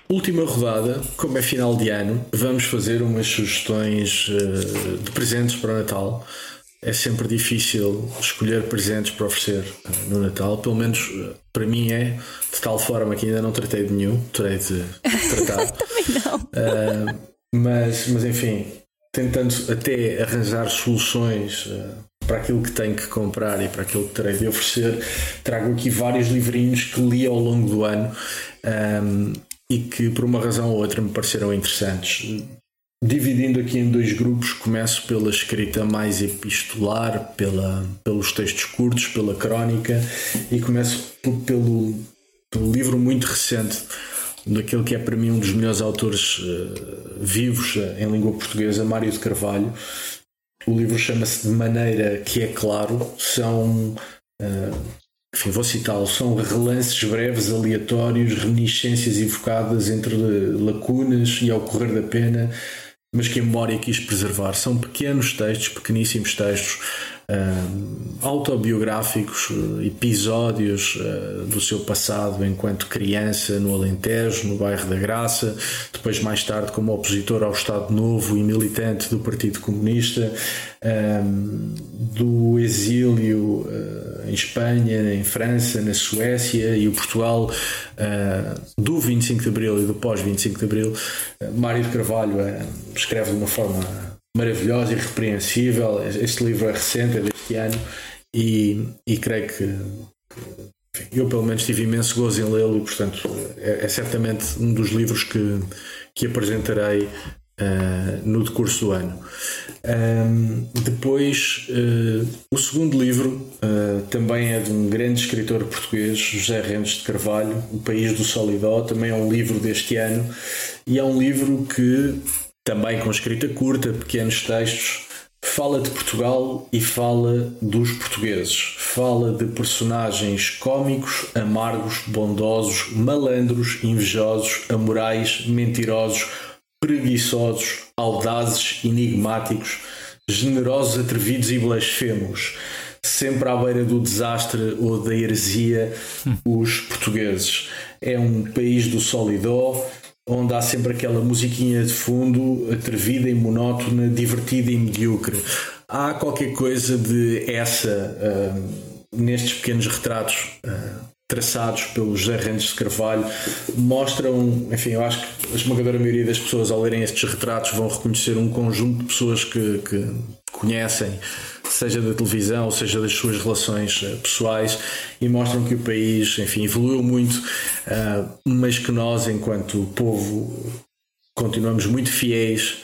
Última rodada, como é final de ano, vamos fazer umas sugestões uh, de presentes para o Natal é sempre difícil escolher presentes para oferecer eh, no Natal, pelo menos eh, para mim é, de tal forma que ainda não tratei de nenhum, terei de tratar. [LAUGHS] Também não. Uh, mas, mas enfim, tentando até arranjar soluções uh, para aquilo que tenho que comprar e para aquilo que terei de oferecer, trago aqui vários livrinhos que li ao longo do ano um, e que por uma razão ou outra me pareceram interessantes dividindo aqui em dois grupos, começo pela escrita mais epistolar, pela, pelos textos curtos, pela crónica, e começo pelo, pelo livro muito recente daquele que é para mim um dos melhores autores uh, vivos uh, em língua portuguesa, Mário de Carvalho. O livro chama-se De Maneira que é Claro, são. Uh, enfim, vou citá-lo, são relances breves, aleatórios, reminiscências evocadas entre lacunas e ao correr da pena, mas que a memória quis preservar. São pequenos textos, pequeníssimos textos, uh, autobiográficos, episódios uh, do seu passado enquanto criança no Alentejo, no bairro da Graça, depois mais tarde como opositor ao Estado Novo e militante do Partido Comunista, do exílio uh, em Espanha, em França, na Suécia e o Portugal do 25 de Abril e do pós-25 de Abril. Mário de Carvalho escreve de uma forma maravilhosa irrepreensível. Este livro é recente, é deste ano, e, e creio que, que eu pelo menos tive imenso gozo em lê-lo portanto é, é, certamente um dos livros que, que apresentarei Uh, no decurso do ano. Um, depois, uh, o segundo livro uh, também é de um grande escritor português, José Rendes de Carvalho, O País do Solidó, também é um livro deste ano, e é um livro que, também com escrita curta, pequenos textos, fala de Portugal e fala dos portugueses. Fala de personagens cômicos, amargos, bondosos, malandros, invejosos, amorais, mentirosos preguiçosos, audazes, enigmáticos, generosos, atrevidos e blasfemos, sempre à beira do desastre ou da heresia, os portugueses. É um país do solidó, onde há sempre aquela musiquinha de fundo, atrevida e monótona, divertida e medíocre. Há qualquer coisa de essa uh, nestes pequenos retratos. Uh, traçados pelo José de Carvalho mostram, enfim, eu acho que a esmagadora maioria das pessoas ao lerem estes retratos vão reconhecer um conjunto de pessoas que, que conhecem, seja da televisão, seja das suas relações eh, pessoais e mostram que o país, enfim, evoluiu muito, uh, mas que nós, enquanto povo, continuamos muito fiéis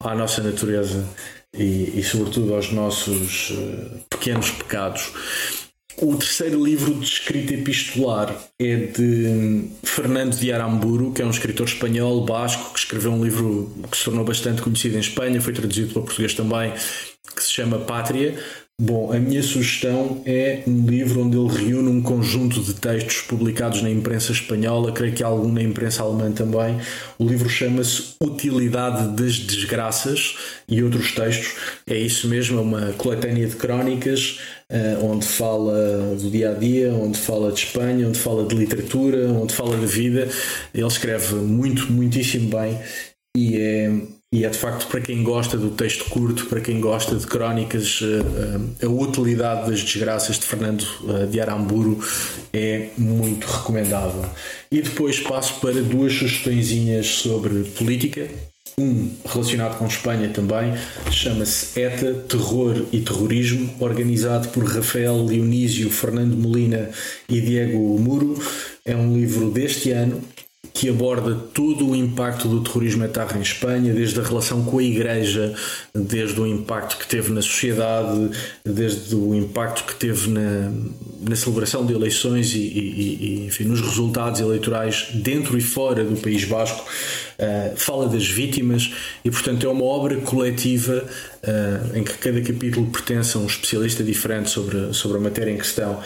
à nossa natureza e, e sobretudo aos nossos uh, pequenos pecados. O terceiro livro de escrita epistolar é de Fernando de Aramburu, que é um escritor espanhol basco que escreveu um livro que se tornou bastante conhecido em Espanha, foi traduzido para português também, que se chama Pátria. Bom, a minha sugestão é um livro onde ele reúne um conjunto de textos publicados na imprensa espanhola, creio que há algum na imprensa alemã também. O livro chama-se Utilidade das Desgraças e outros textos. É isso mesmo, é uma coletânea de crónicas onde fala do dia a dia, onde fala de Espanha, onde fala de literatura, onde fala de vida. Ele escreve muito, muitíssimo bem e é e é de facto para quem gosta do texto curto, para quem gosta de crónicas, a utilidade das desgraças de Fernando de Aramburu é muito recomendável. E depois passo para duas sugestõezinhas sobre política um relacionado com Espanha também, chama-se ETA, Terror e Terrorismo, organizado por Rafael Leonísio, Fernando Molina e Diego Muro. É um livro deste ano que aborda todo o impacto do terrorismo etarra em Espanha, desde a relação com a Igreja, desde o impacto que teve na sociedade, desde o impacto que teve na, na celebração de eleições e, e, e enfim, nos resultados eleitorais dentro e fora do País Basco. Uh, fala das vítimas e, portanto, é uma obra coletiva uh, em que cada capítulo pertence a um especialista diferente sobre, sobre a matéria em questão.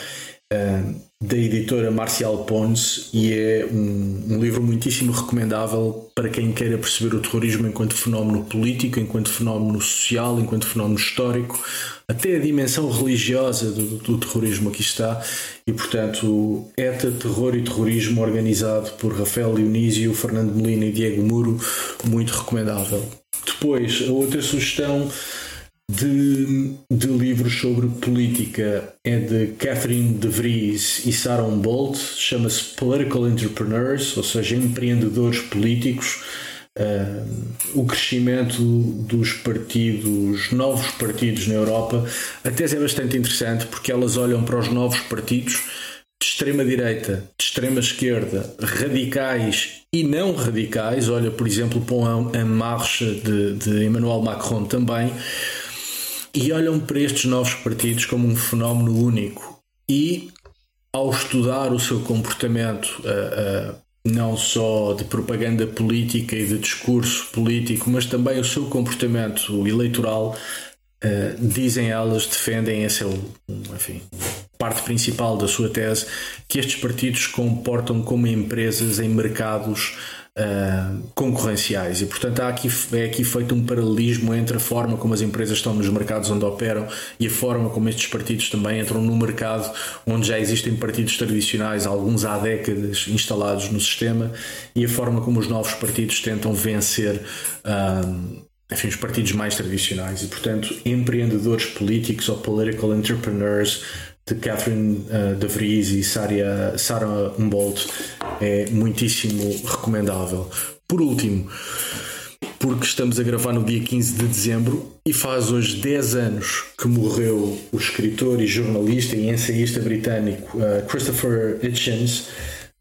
Uh, da editora Marcial Pons e é um, um, livro muitíssimo recomendável para quem queira perceber o terrorismo enquanto fenómeno político, enquanto fenómeno social, enquanto fenómeno histórico, até a dimensão religiosa do, do terrorismo aqui está e portanto ETA, Terror e Terrorismo organizado por Rafael Dionísio, Fernando Molina e Diego Muro, muito recomendável. Depois, a outra sugestão de, de, livros sobre política é de Catherine de Vries e Sarah Bolt, chama-se Political Entrepreneurs, ou seja, empreendedores políticos. Uh, o crescimento dos partidos, novos partidos na Europa, a tese é bastante interessante porque elas olham para os novos partidos de extrema direita, de extrema esquerda, radicais e não radicais. Olha, por exemplo, para a marcha de, de Emmanuel Macron também e olham para estes novos partidos como um fenómeno único. E ao estudar o seu comportamento uh, uh, não só de propaganda política e de discurso político, mas também o seu comportamento eleitoral, uh, dizem elas, defendem essa enfim, parte principal da sua tese, que estes partidos se comportam como empresas em mercados uh, concorrenciais. E portanto há aqui, é aqui feito um paralelismo entre a forma como as empresas estão nos mercados onde operam e a forma como estes partidos também entram no mercado onde já existem partidos tradicionais, alguns há décadas instalados no sistema e a forma como os novos partidos tentam vencer uh, enfim, os partidos mais tradicionais. E portanto empreendedores políticos ou political entrepreneurs de Catherine uh, de Vries e Sarah, Sarah Umbolt é muitíssimo recomendável. Por último, porque estamos a gravar no dia 15 de dezembro e faz hoje 10 anos que morreu o escritor e jornalista e ensaísta britânico uh, Christopher Hitchens,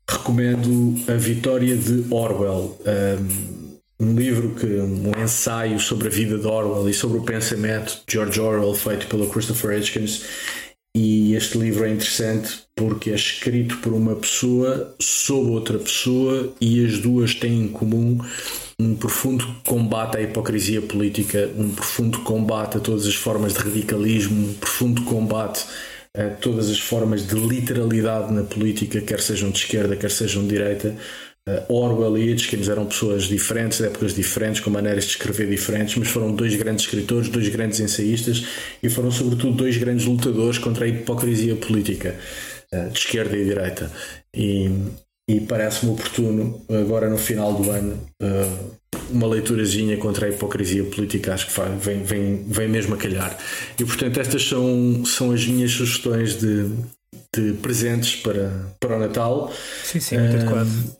recomendo A Vitória de Orwell. Um, um livro que um ensaio sobre a vida de Orwell e sobre o pensamento de George Orwell feito pelo Christopher Hitchens e este livro é interessante porque é escrito por uma pessoa sobre outra pessoa e as duas têm em comum um profundo combate à hipocrisia política, um profundo combate a todas as formas de radicalismo, um profundo combate a todas as formas de literalidade na política, quer sejam de esquerda, quer sejam de direita. Uh, Orwell e Hitchens eram pessoas diferentes, de épocas diferentes, com maneiras de escrever diferentes, mas foram dois grandes escritores, dois grandes ensaístas e foram, sobretudo, dois grandes lutadores contra a hipocrisia política, uh, de esquerda e direita. E, e parece-me oportuno, agora no final do ano, uh, uma leiturazinha contra a hipocrisia política, acho que faz, vem, vem, vem mesmo a calhar. E portanto, estas são, são as minhas sugestões de, de presentes para, para o Natal. Sim, sim, muito adequado.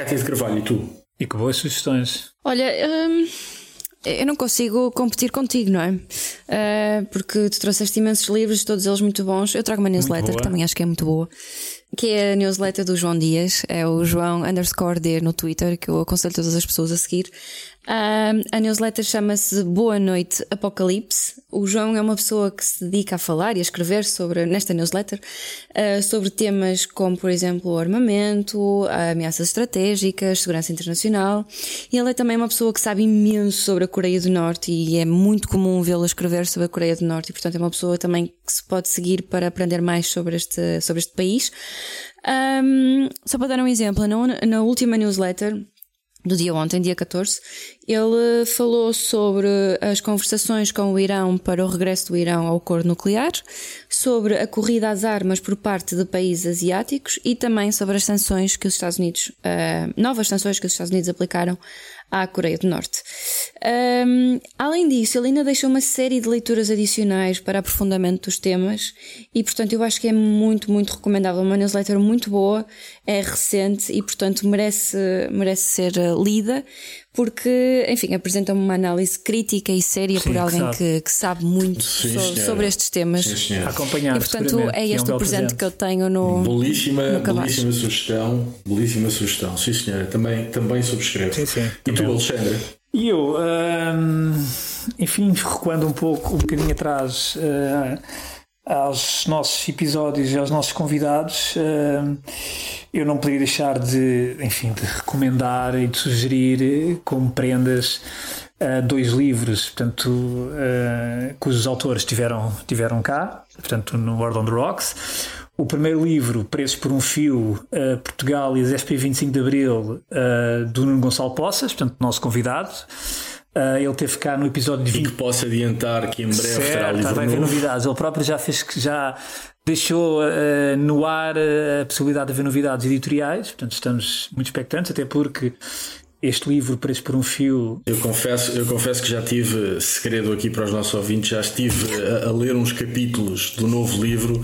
Cátia de Carvalho, e tu? E que boas sugestões. Olha, hum, eu não consigo competir contigo, não é? Uh, porque tu trouxeste imensos livros, todos eles muito bons. Eu trago uma newsletter que também acho que é muito boa que é a newsletter do João Dias, é o João underscore D no Twitter, que eu aconselho todas as pessoas a seguir. A newsletter chama-se Boa Noite Apocalipse. O João é uma pessoa que se dedica a falar e a escrever sobre, nesta newsletter, uh, sobre temas como, por exemplo, o armamento, ameaças estratégicas, segurança internacional. E ele é também uma pessoa que sabe imenso sobre a Coreia do Norte e é muito comum vê-lo escrever sobre a Coreia do Norte e, portanto, é uma pessoa também que se pode seguir para aprender mais sobre este, sobre este país. Um, só para dar um exemplo, na, na última newsletter, do dia ontem, dia 14, ele falou sobre as conversações com o Irão para o regresso do Irão ao acordo nuclear, sobre a corrida às armas por parte de países asiáticos e também sobre as sanções que os Estados Unidos, uh, novas sanções que os Estados Unidos aplicaram à Coreia do Norte. Um, além disso, ele ainda deixou uma série de leituras adicionais para aprofundamento dos temas e, portanto, eu acho que é muito, muito recomendável. Uma newsletter muito boa, é recente e, portanto, merece, merece ser eh, lida porque, enfim, apresenta uma análise crítica e séria Sim, por alguém que sabe, que, que sabe muito Sim, so, sobre estes temas. Sim, Acompanhar, e, portanto, é este é um o presente, presente, que eu tenho no. Belíssima, no belíssima sugestão. Belíssima sugestão. Sim, senhora. Também, também subscrevo. Sim, sim. E tu, Alexandre? E eu, hum, enfim, recuando um pouco, um bocadinho atrás. Uh, aos nossos episódios e aos nossos convidados, hum, eu não poderia deixar de, enfim, de recomendar e de sugerir como prendas uh, dois livros, portanto, uh, cujos autores tiveram, tiveram cá, portanto, no World on the Rocks. O primeiro livro, Preços por um Fio, uh, Portugal e as SP 25 de Abril, do Nuno Gonçalo Poças, portanto, nosso convidado. Uh, ele teve cá no episódio de 20. E que posso adiantar que em breve certo, terá livro vai haver novidades. Ele próprio já fez que já deixou uh, no ar a possibilidade de haver novidades editoriais, portanto estamos muito expectantes, até porque este livro Preço por um Fio. Eu confesso, eu confesso que já tive segredo aqui para os nossos ouvintes, já estive a, a ler uns capítulos do novo livro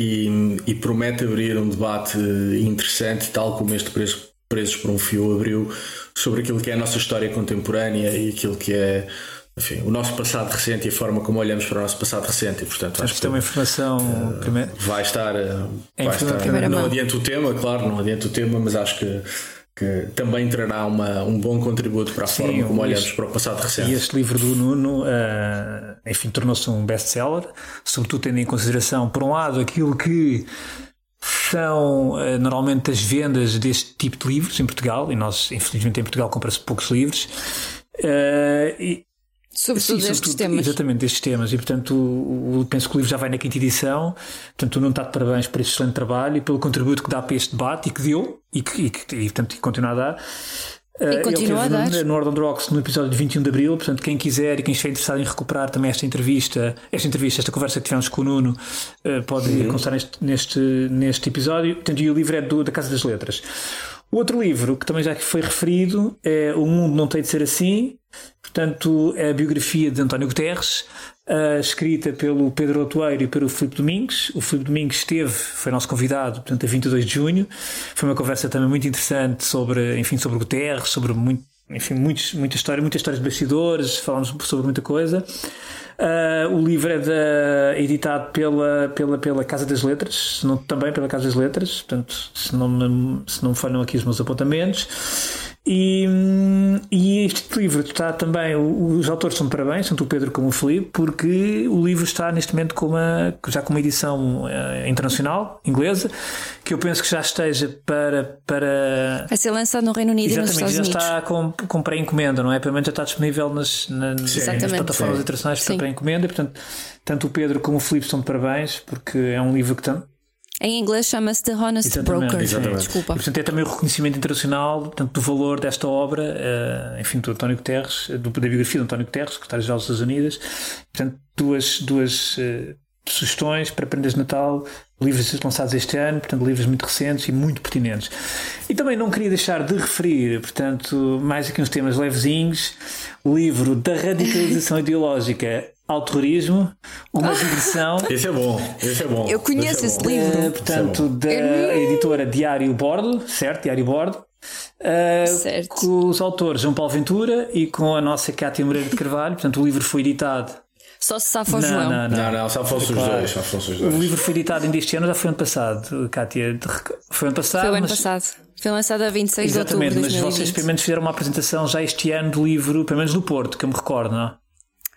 e, e, promete abrir um debate interessante, tal como este Preço Presos por um Fio abriu sobre aquilo que é a nossa história contemporânea e aquilo que é enfim, o nosso passado recente e a forma como olhamos para o nosso passado recente. E, portanto, acho que tem uma informação uh, vai estar. Uh, vai estar não adianta o tema, claro, não adianta o tema, mas acho que. Que também trará uma, um bom contributo para a Sim, forma como olhamos para o passado recente. E este livro do Nuno, uh, enfim, tornou-se um best-seller, sobretudo tendo em consideração, por um lado, aquilo que são uh, normalmente as vendas deste tipo de livros em Portugal, e nós, infelizmente, em Portugal compra-se poucos livros. Uh, e, Sobretudo Sim, estes temas. Exatamente, estes temas. E portanto, o, o, penso que o livro já vai na quinta edição. Portanto, não está de parabéns por este excelente trabalho e pelo contributo que dá para este debate e que deu e que, e, que, e portanto, continua a dar. E uh, continua a dar. No, no Ordem Rocks no episódio de 21 de Abril, portanto, quem quiser e quem estiver interessado em recuperar também esta entrevista, esta entrevista, esta conversa que tivemos com o Nuno, uh, pode uhum. constar neste, neste, neste episódio. Portanto, e o livro é do, da Casa das Letras. O outro livro, que também já foi referido, é O Mundo Não Tem de Ser Assim, portanto, é a biografia de António Guterres, uh, escrita pelo Pedro Otoeiro e pelo Filipe Domingos. O Filipe Domingos esteve, foi nosso convidado, portanto, a 22 de junho. Foi uma conversa também muito interessante sobre, enfim, sobre Guterres, sobre muito, enfim, muitos, muita história, muitas histórias de bastidores, falámos sobre muita coisa. Uh, o livro é da, editado pela, pela, pela Casa das Letras, não, também pela Casa das Letras, portanto, se não se não me falham aqui os meus apontamentos. E, e este livro está também, os autores são de parabéns, tanto o Pedro como o Felipe, porque o livro está neste momento com uma, já com uma edição uh, internacional, inglesa, que eu penso que já esteja para. para... Vai ser lançado no Reino Unido Exatamente, e nos Estados já está com, com pré-encomenda, não é? Pelo menos já está disponível nas, nas, nas plataformas Sim. internacionais para pré-encomenda, portanto, tanto o Pedro como o Felipe estão de parabéns, porque é um livro que tem, em inglês chama-se The Honest exatamente, Broker. Exatamente. Desculpa. E, portanto, é também o reconhecimento internacional portanto, do valor desta obra, uh, enfim, do António Guterres, do, da biografia do António Guterres, secretário-geral dos Estados Unidos. Portanto, duas, duas uh, sugestões para prendas de Natal, livros lançados este ano, portanto, livros muito recentes e muito pertinentes. E também não queria deixar de referir, portanto, mais aqui uns temas levezinhos, o livro da radicalização [LAUGHS] ideológica ao terrorismo, uma [LAUGHS] digressão. Esse é bom, esse é bom. Eu conheço esse, é livro. Uh, portanto, é da é editora Diário Bordo, certo? Diário Bordo. Uh, certo. Com os autores João Paulo Ventura e com a nossa Cátia Moreira de Carvalho. Portanto, o livro foi editado. Só se safa o João. Não, não, não, não só fosse os dois. Só fosse os dois. O livro foi editado em este ano, já foi ano passado, Cátia. Foi ano passado. Foi ano mas... passado. Foi lançado a 26 Exatamente, de outubro. Exatamente, mas vocês pelo menos fizeram uma apresentação já este ano do livro, pelo menos no Porto, que eu me recordo, não é?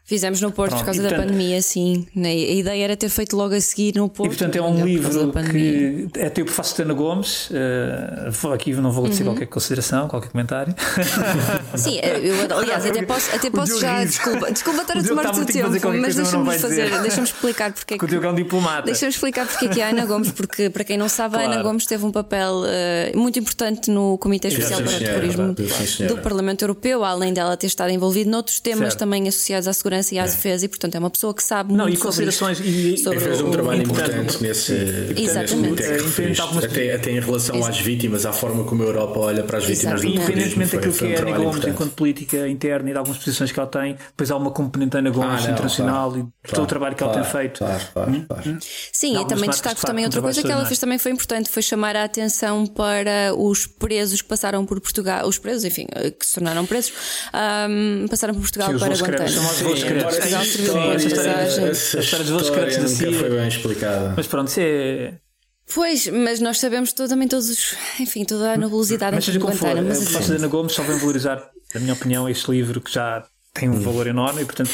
Fizemos no Porto Pronto, por causa portanto, da pandemia, sim. A ideia era ter feito logo a seguir no Porto. E portanto é um livro que é teu prefácio de Ana Gomes. Uh, aqui não vou dizer uhum. qualquer consideração, qualquer comentário. [LAUGHS] Sim, eu, aliás, até posso, até [LAUGHS] posso já. Desculpa, desculpa estar a tomar o teu tempo, mas deixa-me fazer, deixa-me explicar porque é que. O é um diplomata. Deixa-me explicar porque é que a Ana Gomes, porque para quem não sabe, claro. a Ana Gomes teve um papel uh, muito importante no Comitê Especial para o Terrorismo do Parlamento Europeu, além dela ter estado envolvida noutros temas certo. também associados à segurança segurança e à é. defesa, e portanto é uma pessoa que sabe não, muito e considerações e, sobre fez um trabalho importante nesse, Exatamente. Nesse até, até em relação às vítimas, à forma como a Europa olha para as vítimas. Independentemente daquilo que é a Ana Gomes enquanto política interna e de algumas posições que ela tem, depois há uma componente Ana Gomes ah, não, internacional claro, e claro, todo o trabalho que claro, ela tem feito. Claro, hum? hum? Sim, e também destaco também outra coisa que ela fez também foi importante, foi chamar a atenção para os presos que passaram por Portugal, os presos, enfim, que se tornaram presos, um, passaram por Portugal Sim, para Guantánamo. Portugal serviu de passagem. Essa história dos secretos da CIA. foi bem explicada. Mas pronto, isso é. Pois, mas nós sabemos todo, também todos os. Enfim, toda a nebulosidade mas seja como for, mas o Fácil Ana Gomes só vem valorizar, na minha opinião, este livro que já tem um valor enorme e, portanto,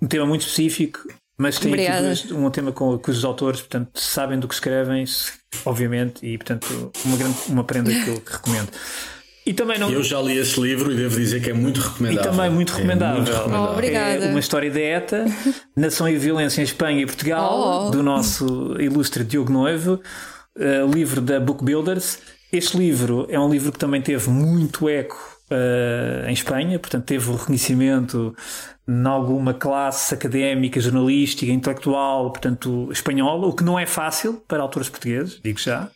um tema muito específico, mas tem aqui um tema com, com os autores, portanto, sabem do que escrevem, obviamente, e, portanto, uma, grande, uma prenda que eu recomendo. E também não... Eu já li esse livro e devo dizer que é muito recomendável. E também muito recomendável. É, muito recomendável. Oh, obrigada. é uma história da ETA, [LAUGHS] Nação e Violência em Espanha e Portugal, oh. do nosso ilustre Diogo Noivo, uh, livro da Book Builders. Este livro é um livro que também teve muito eco uh, em Espanha, portanto, teve o reconhecimento em alguma classe académica, jornalística, intelectual, portanto, espanhola, o que não é fácil para autores portugueses, digo já.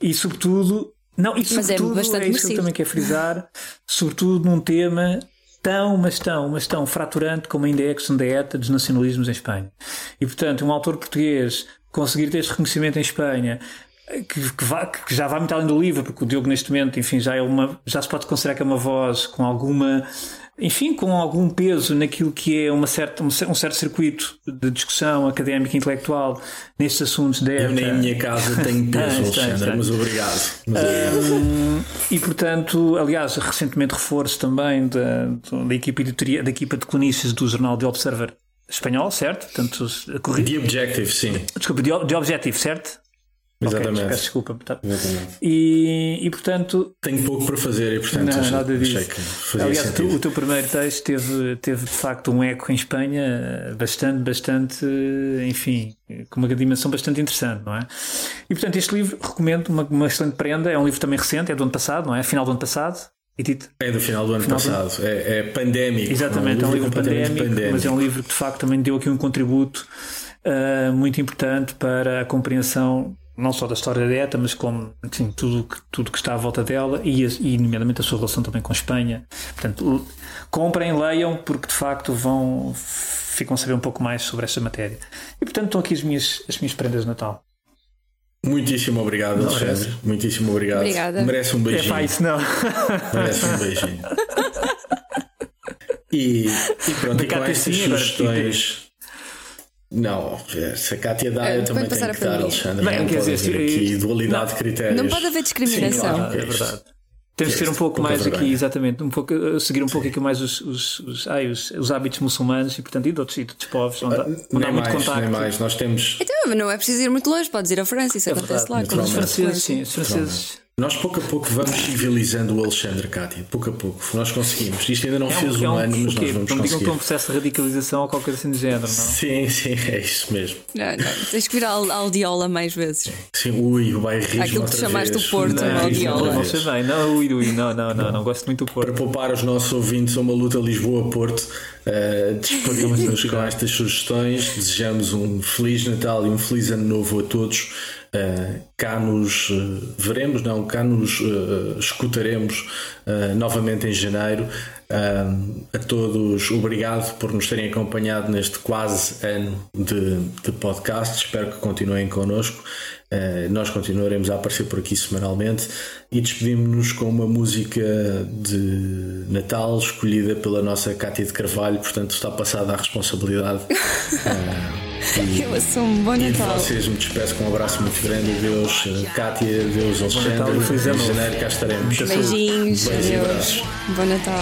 E, sobretudo, não, e sobretudo, mas é, é isso que eu também quero frisar, sobretudo num tema tão, mas tão, mas tão fraturante como ainda é a questão da ETA dos nacionalismos em Espanha. E, portanto, um autor português conseguir ter este reconhecimento em Espanha, que, que, vai, que, já vai muito além do livro, porque o Diogo neste momento, enfim, já é uma, já se pode considerar que é uma voz com alguma enfim, com algum peso naquilo que é uma certa, um certo circuito de discussão académica e intelectual nestes assuntos da Eu nem em minha casa tenho [LAUGHS] peso, Alexandre, mas obrigado. Mas Um, e portanto, aliás, recentemente reforço também da, da equipa editoria, da equipa de cronistas do jornal The Observer espanhol, certo? Portanto, a corrida... The Objective, sim. Desculpa, The Objective, certo? Exatamente. Okay, peço desculpa. Tá. Exatamente. E, e portanto. Tenho pouco para fazer e portanto não, nada disso. Aliás, tu, o teu primeiro texto teve, teve de facto um eco em Espanha bastante, bastante, enfim, com uma dimensão bastante interessante, não é? E portanto, este livro recomendo, uma, uma excelente prenda. É um livro também recente, é do ano passado, não é? Final do ano passado. É do final do ano final passado, do... É, é pandémico. Exatamente, é um livro, é um livro pandémico, pandémico, mas é um livro que de facto também deu aqui um contributo uh, muito importante para a compreensão não só da história da ETA, mas como enfim, tudo que, tudo que está à volta dela e, e, nomeadamente, a sua relação também com a Espanha. Portanto, comprem, leiam, porque de facto vão ficam a saber um pouco mais sobre esta matéria. E portanto, estão aqui as minhas, as minhas prendas de Natal. Muitíssimo obrigado, não, Alexandre. Muitíssimo obrigado. Obrigada. Merece um beijinho. É pá, isso não. Merece um beijinho. [LAUGHS] E, e pronto, e com estas sugestões. Não, se a Cátia dá, eu também tenho que dar, Alexandre. Bem, não pode dizer, aqui dualidade não, de critérios. Não pode haver discriminação. Sim, claro, é verdade. Temos que ser um pouco mais aqui, exatamente, um pouco, eh, seguir um pouco aqui mais os, os, os, ai, os, os hábitos muçulmanos e, portanto, e de outros, e de outros povos, onde, uh, onde há muito mais, contacto. Nem mais, nós temos. Então, não é preciso ir muito longe, podes ir à França, isso é acontece verdade, lá. Os franceses, sim, os franceses. Nós pouco a pouco vamos civilizando o Alexandre Cátia, pouco a pouco. Nós conseguimos. Isto ainda não é um, fez um, um ano, mas nós vamos não digam que é um processo de radicalização ou qualquer assim do género, não? Sim, sim, é isso mesmo. Não, não. Tens que vir ao aldiola mais vezes. Sim, ui, o bairrismo Aquilo que chamaste o Porto, não, aldiola. Não sei bem, não, ui, ui, não, não, não, não, gosto muito do Porto. Para poupar os nossos ouvintes a uma luta Lisboa-Porto, uh, despedimos-nos com [LAUGHS] estas sugestões. Desejamos um Feliz Natal e um Feliz Ano Novo a todos. Uh, cá nos uh, veremos, não, cá nos uh, escutaremos novamente em janeiro. a todos, obrigado por nos terem acompanhado neste quase ano de, de podcast. Espero que continuem connosco. Nós continuaremos a aparecer por aqui semanalmente e despedimos-nos com uma música de Natal escolhida pela nossa Cátia de Carvalho, portanto está passada a responsabilidade. [LAUGHS] E, eu assumo. Bom Natal. E vocês me despeço com um abraço muito grande. Adeus, Kátia. Adeus, Alexandre. Em janeiro cá estaremos. Beijinhos. Adeus. Bom Natal.